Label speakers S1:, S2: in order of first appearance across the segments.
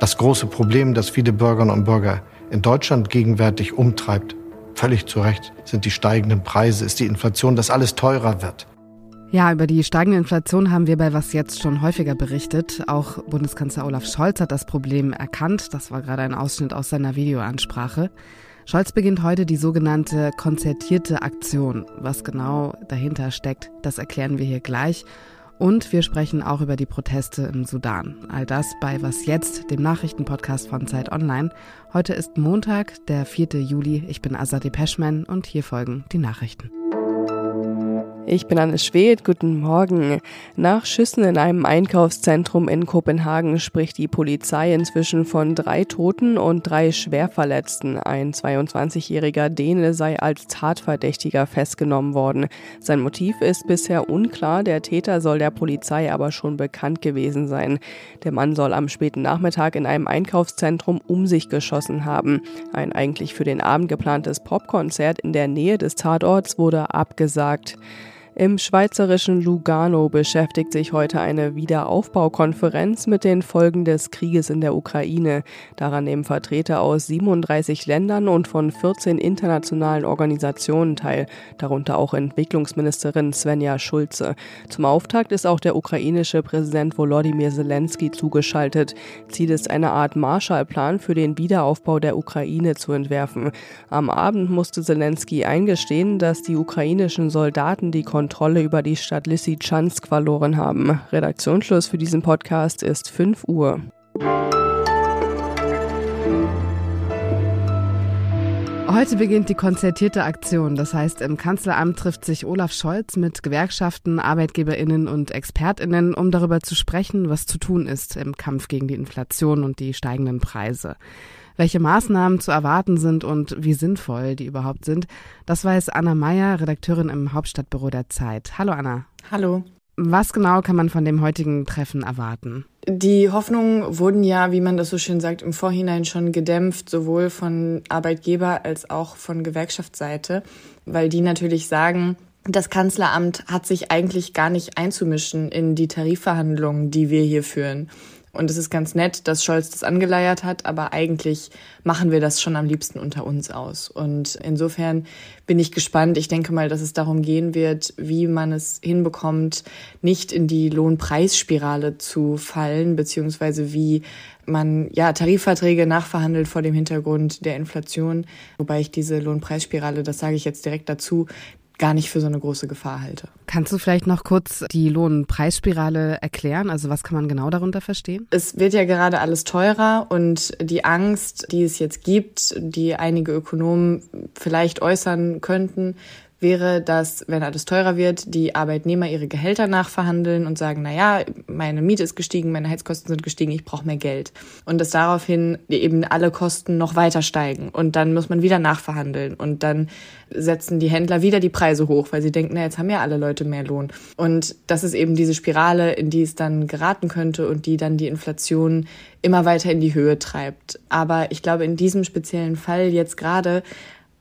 S1: Das große Problem, das viele Bürgerinnen und Bürger in Deutschland gegenwärtig umtreibt, völlig zu Recht, sind die steigenden Preise, ist die Inflation, dass alles teurer wird.
S2: Ja, über die steigende Inflation haben wir bei Was Jetzt schon häufiger berichtet. Auch Bundeskanzler Olaf Scholz hat das Problem erkannt. Das war gerade ein Ausschnitt aus seiner Videoansprache. Scholz beginnt heute die sogenannte konzertierte Aktion. Was genau dahinter steckt, das erklären wir hier gleich. Und wir sprechen auch über die Proteste im Sudan. All das bei Was Jetzt, dem Nachrichtenpodcast von Zeit Online. Heute ist Montag, der 4. Juli. Ich bin Azadi Peschman und hier folgen die Nachrichten.
S3: Ich bin Anne Schwedt, guten Morgen. Nach Schüssen in einem Einkaufszentrum in Kopenhagen spricht die Polizei inzwischen von drei Toten und drei Schwerverletzten. Ein 22-jähriger Däne sei als Tatverdächtiger festgenommen worden. Sein Motiv ist bisher unklar, der Täter soll der Polizei aber schon bekannt gewesen sein. Der Mann soll am späten Nachmittag in einem Einkaufszentrum um sich geschossen haben. Ein eigentlich für den Abend geplantes Popkonzert in der Nähe des Tatorts wurde abgesagt. Im schweizerischen Lugano beschäftigt sich heute eine Wiederaufbaukonferenz mit den Folgen des Krieges in der Ukraine. Daran nehmen Vertreter aus 37 Ländern und von 14 internationalen Organisationen teil, darunter auch Entwicklungsministerin Svenja Schulze. Zum Auftakt ist auch der ukrainische Präsident Volodymyr Zelensky zugeschaltet. Ziel ist eine Art Marshallplan für den Wiederaufbau der Ukraine zu entwerfen. Am Abend musste Zelensky eingestehen, dass die ukrainischen Soldaten die Kontrolle über die Stadt Lysychansk verloren haben. Redaktionsschluss für diesen Podcast ist 5 Uhr.
S2: Heute beginnt die konzertierte Aktion. Das heißt, im Kanzleramt trifft sich Olaf Scholz mit Gewerkschaften, Arbeitgeberinnen und Expertinnen, um darüber zu sprechen, was zu tun ist im Kampf gegen die Inflation und die steigenden Preise. Welche Maßnahmen zu erwarten sind und wie sinnvoll die überhaupt sind, das weiß Anna Meyer, Redakteurin im Hauptstadtbüro der Zeit. Hallo Anna.
S4: Hallo.
S2: Was genau kann man von dem heutigen Treffen erwarten?
S4: Die Hoffnungen wurden ja, wie man das so schön sagt, im Vorhinein schon gedämpft, sowohl von Arbeitgeber als auch von Gewerkschaftsseite, weil die natürlich sagen, das Kanzleramt hat sich eigentlich gar nicht einzumischen in die Tarifverhandlungen, die wir hier führen. Und es ist ganz nett, dass Scholz das angeleiert hat, aber eigentlich machen wir das schon am liebsten unter uns aus. Und insofern bin ich gespannt. Ich denke mal, dass es darum gehen wird, wie man es hinbekommt, nicht in die Lohnpreisspirale zu fallen, beziehungsweise wie man ja Tarifverträge nachverhandelt vor dem Hintergrund der Inflation, wobei ich diese Lohnpreisspirale, das sage ich jetzt direkt dazu, gar nicht für so eine große Gefahr halte.
S2: Kannst du vielleicht noch kurz die Lohnpreisspirale erklären? Also was kann man genau darunter verstehen?
S4: Es wird ja gerade alles teurer und die Angst, die es jetzt gibt, die einige Ökonomen vielleicht äußern könnten, wäre, dass, wenn alles teurer wird, die Arbeitnehmer ihre Gehälter nachverhandeln und sagen, na ja, meine Miete ist gestiegen, meine Heizkosten sind gestiegen, ich brauche mehr Geld. Und dass daraufhin eben alle Kosten noch weiter steigen. Und dann muss man wieder nachverhandeln. Und dann setzen die Händler wieder die Preise hoch, weil sie denken, na, jetzt haben ja alle Leute mehr Lohn. Und das ist eben diese Spirale, in die es dann geraten könnte und die dann die Inflation immer weiter in die Höhe treibt. Aber ich glaube, in diesem speziellen Fall jetzt gerade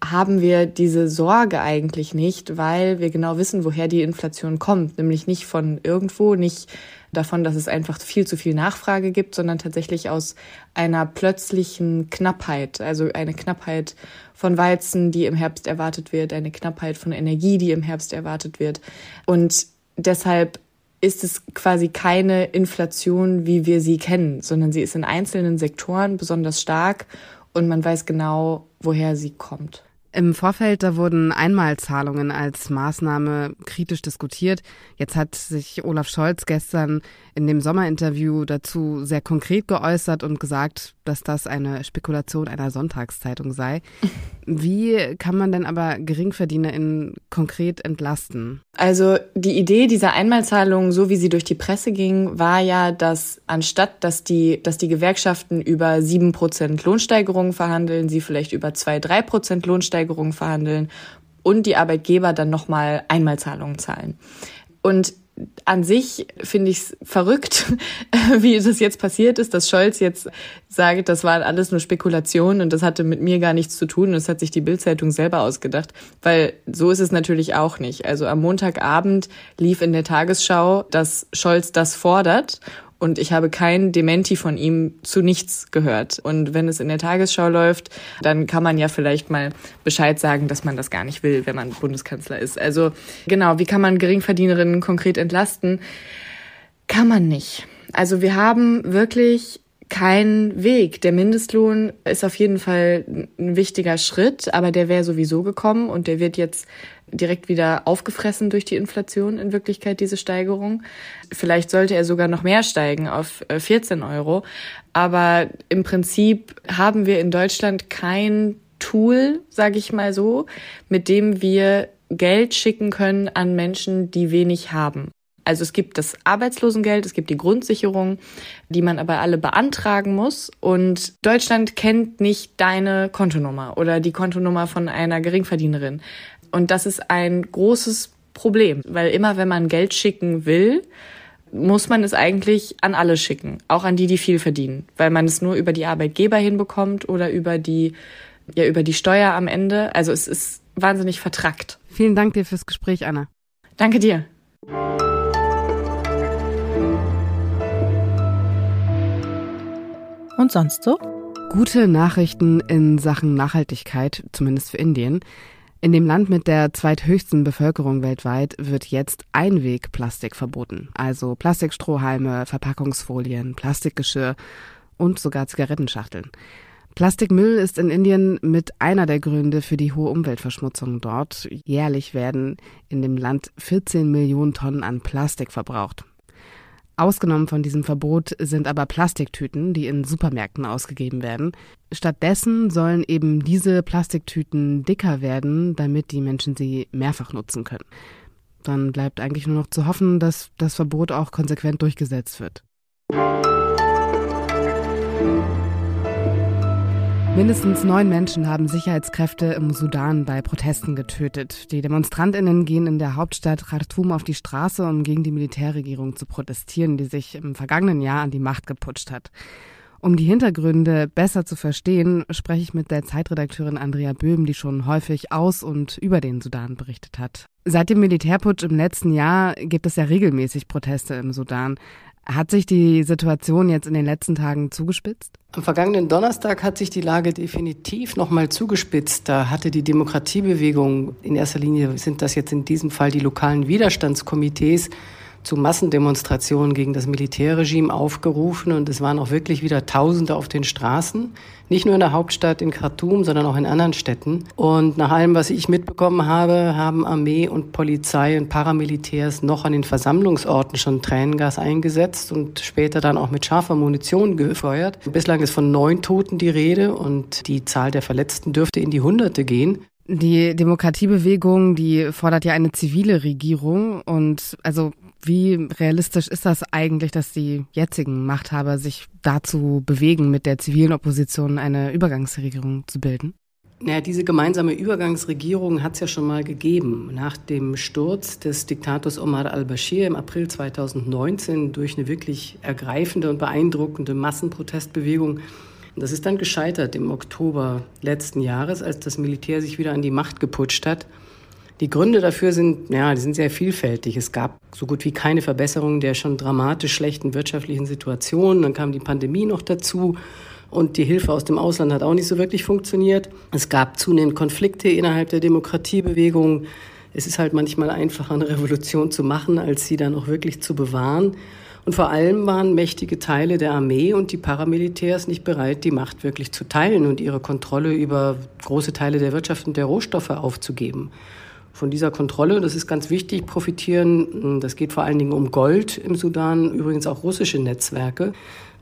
S4: haben wir diese Sorge eigentlich nicht, weil wir genau wissen, woher die Inflation kommt. Nämlich nicht von irgendwo, nicht davon, dass es einfach viel zu viel Nachfrage gibt, sondern tatsächlich aus einer plötzlichen Knappheit. Also eine Knappheit von Weizen, die im Herbst erwartet wird, eine Knappheit von Energie, die im Herbst erwartet wird. Und deshalb ist es quasi keine Inflation, wie wir sie kennen, sondern sie ist in einzelnen Sektoren besonders stark und man weiß genau, woher sie kommt.
S2: Im Vorfeld, da wurden Einmalzahlungen als Maßnahme kritisch diskutiert. Jetzt hat sich Olaf Scholz gestern in dem Sommerinterview dazu sehr konkret geäußert und gesagt, dass das eine Spekulation einer Sonntagszeitung sei. Wie kann man denn aber GeringverdienerInnen konkret entlasten?
S4: Also die Idee dieser Einmalzahlung, so wie sie durch die Presse ging, war ja, dass anstatt, dass die, dass die Gewerkschaften über sieben Prozent Lohnsteigerungen verhandeln, sie vielleicht über zwei, drei Prozent Lohnsteigerungen verhandeln und die Arbeitgeber dann nochmal Einmalzahlungen zahlen. Und an sich finde ich es verrückt, wie das jetzt passiert ist, dass Scholz jetzt sagt, das war alles nur Spekulation und das hatte mit mir gar nichts zu tun und das hat sich die Bildzeitung selber ausgedacht, weil so ist es natürlich auch nicht. Also am Montagabend lief in der Tagesschau, dass Scholz das fordert Und ich habe kein Dementi von ihm zu nichts gehört. Und wenn es in der Tagesschau läuft, dann kann man ja vielleicht mal Bescheid sagen, dass man das gar nicht will, wenn man Bundeskanzler ist. Also genau, wie kann man Geringverdienerinnen konkret entlasten? Kann man nicht. Also wir haben wirklich keinen Weg. Der Mindestlohn ist auf jeden Fall ein wichtiger Schritt, aber der wäre sowieso gekommen und der wird jetzt direkt wieder aufgefressen durch die Inflation in Wirklichkeit, diese Steigerung. Vielleicht sollte er sogar noch mehr steigen auf 14 äh, Euro. Aber im Prinzip haben wir in Deutschland kein Tool, sage ich mal so, mit dem wir Geld schicken können an Menschen, die wenig haben. Also es gibt das Arbeitslosengeld, es gibt die Grundsicherung, die man aber alle beantragen muss. Und Deutschland kennt nicht deine Kontonummer oder die Kontonummer von einer Geringverdienerin. Und das ist ein großes Problem, weil immer wenn man Geld schicken will, muss man es eigentlich an alle schicken, auch an die, die viel verdienen, weil man es nur über die Arbeitgeber hinbekommt oder über die, ja, über die Steuer am Ende. Also es ist wahnsinnig vertrackt.
S2: Vielen Dank dir fürs Gespräch, Anna.
S4: Danke dir.
S3: Und sonst so?
S2: Gute Nachrichten in Sachen Nachhaltigkeit, zumindest für Indien. In dem Land mit der zweithöchsten Bevölkerung weltweit wird jetzt Einwegplastik verboten. Also Plastikstrohhalme, Verpackungsfolien, Plastikgeschirr und sogar Zigarettenschachteln. Plastikmüll ist in Indien mit einer der Gründe für die hohe Umweltverschmutzung dort. Jährlich werden in dem Land 14 Millionen Tonnen an Plastik verbraucht. Ausgenommen von diesem Verbot sind aber Plastiktüten, die in Supermärkten ausgegeben werden. Stattdessen sollen eben diese Plastiktüten dicker werden, damit die Menschen sie mehrfach nutzen können. Dann bleibt eigentlich nur noch zu hoffen, dass das Verbot auch konsequent durchgesetzt wird. Mindestens neun Menschen haben Sicherheitskräfte im Sudan bei Protesten getötet. Die Demonstrantinnen gehen in der Hauptstadt Khartoum auf die Straße, um gegen die Militärregierung zu protestieren, die sich im vergangenen Jahr an die Macht geputscht hat. Um die Hintergründe besser zu verstehen, spreche ich mit der Zeitredakteurin Andrea Böhm, die schon häufig aus und über den Sudan berichtet hat. Seit dem Militärputsch im letzten Jahr gibt es ja regelmäßig Proteste im Sudan. Hat sich die Situation jetzt in den letzten Tagen zugespitzt?
S5: Am vergangenen Donnerstag hat sich die Lage definitiv nochmal zugespitzt. Da hatte die Demokratiebewegung, in erster Linie sind das jetzt in diesem Fall die lokalen Widerstandskomitees, zu Massendemonstrationen gegen das Militärregime aufgerufen und es waren auch wirklich wieder Tausende auf den Straßen. Nicht nur in der Hauptstadt in Khartoum, sondern auch in anderen Städten. Und nach allem, was ich mitbekommen habe, haben Armee und Polizei und Paramilitärs noch an den Versammlungsorten schon Tränengas eingesetzt und später dann auch mit scharfer Munition gefeuert. Bislang ist von neun Toten die Rede und die Zahl der Verletzten dürfte in die Hunderte gehen.
S2: Die Demokratiebewegung, die fordert ja eine zivile Regierung und also wie realistisch ist das eigentlich, dass die jetzigen Machthaber sich dazu bewegen, mit der zivilen Opposition eine Übergangsregierung zu bilden?
S5: Naja, diese gemeinsame Übergangsregierung hat es ja schon mal gegeben. Nach dem Sturz des Diktators Omar al-Bashir im April 2019 durch eine wirklich ergreifende und beeindruckende Massenprotestbewegung. Das ist dann gescheitert im Oktober letzten Jahres, als das Militär sich wieder an die Macht geputscht hat. Die Gründe dafür sind, ja, die sind sehr vielfältig. Es gab so gut wie keine Verbesserung der schon dramatisch schlechten wirtschaftlichen Situation. Dann kam die Pandemie noch dazu. Und die Hilfe aus dem Ausland hat auch nicht so wirklich funktioniert. Es gab zunehmend Konflikte innerhalb der Demokratiebewegung. Es ist halt manchmal einfacher, eine Revolution zu machen, als sie dann auch wirklich zu bewahren. Und vor allem waren mächtige Teile der Armee und die Paramilitärs nicht bereit, die Macht wirklich zu teilen und ihre Kontrolle über große Teile der Wirtschaft und der Rohstoffe aufzugeben. Von dieser Kontrolle, das ist ganz wichtig, profitieren, das geht vor allen Dingen um Gold im Sudan, übrigens auch russische Netzwerke.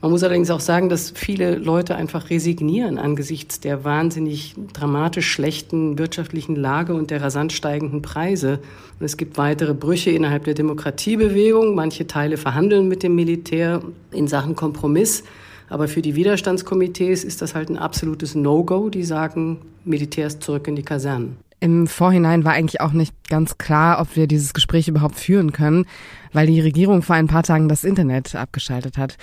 S5: Man muss allerdings auch sagen, dass viele Leute einfach resignieren angesichts der wahnsinnig dramatisch schlechten wirtschaftlichen Lage und der rasant steigenden Preise. Und es gibt weitere Brüche innerhalb der Demokratiebewegung. Manche Teile verhandeln mit dem Militär in Sachen Kompromiss. Aber für die Widerstandskomitees ist das halt ein absolutes No-Go. Die sagen, Militärs zurück in die Kasernen.
S2: Im Vorhinein war eigentlich auch nicht ganz klar, ob wir dieses Gespräch überhaupt führen können, weil die Regierung vor ein paar Tagen das Internet abgeschaltet hat.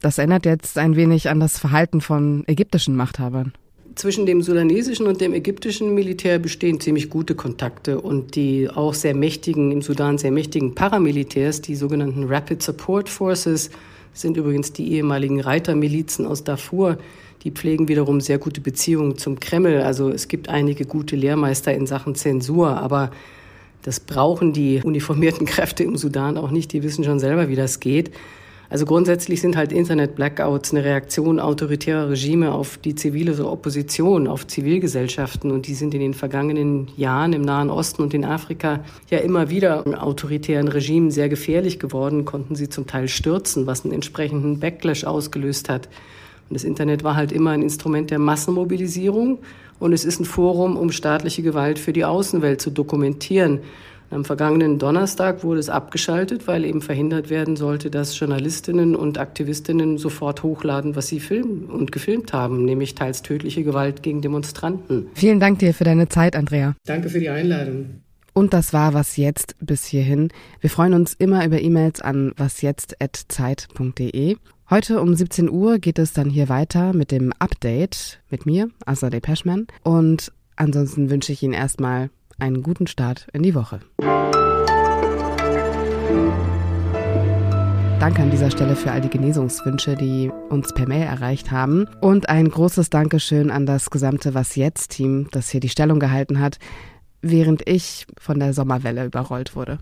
S2: Das erinnert jetzt ein wenig an das Verhalten von ägyptischen Machthabern.
S5: Zwischen dem sudanesischen und dem ägyptischen Militär bestehen ziemlich gute Kontakte und die auch sehr mächtigen, im Sudan sehr mächtigen Paramilitärs, die sogenannten Rapid Support Forces, sind übrigens die ehemaligen Reitermilizen aus Darfur. Die pflegen wiederum sehr gute Beziehungen zum Kreml. Also es gibt einige gute Lehrmeister in Sachen Zensur, aber das brauchen die uniformierten Kräfte im Sudan auch nicht. Die wissen schon selber, wie das geht. Also grundsätzlich sind halt Internet-Blackouts eine Reaktion autoritärer Regime auf die zivile Opposition, auf Zivilgesellschaften. Und die sind in den vergangenen Jahren im Nahen Osten und in Afrika ja immer wieder autoritären Regimen sehr gefährlich geworden, konnten sie zum Teil stürzen, was einen entsprechenden Backlash ausgelöst hat. Und das Internet war halt immer ein Instrument der Massenmobilisierung und es ist ein Forum, um staatliche Gewalt für die Außenwelt zu dokumentieren. Am vergangenen Donnerstag wurde es abgeschaltet, weil eben verhindert werden sollte, dass Journalistinnen und Aktivistinnen sofort hochladen, was sie filmen und gefilmt haben, nämlich teils tödliche Gewalt gegen Demonstranten.
S2: Vielen Dank dir für deine Zeit, Andrea.
S5: Danke für die Einladung.
S2: Und das war was jetzt bis hierhin. Wir freuen uns immer über E-Mails an wasjetzt@zeit.de. Heute um 17 Uhr geht es dann hier weiter mit dem Update mit mir, Azadeh Peschman. Und ansonsten wünsche ich Ihnen erstmal einen guten Start in die Woche. Danke an dieser Stelle für all die Genesungswünsche, die uns per Mail erreicht haben. Und ein großes Dankeschön an das gesamte Was jetzt-Team, das hier die Stellung gehalten hat, während ich von der Sommerwelle überrollt wurde.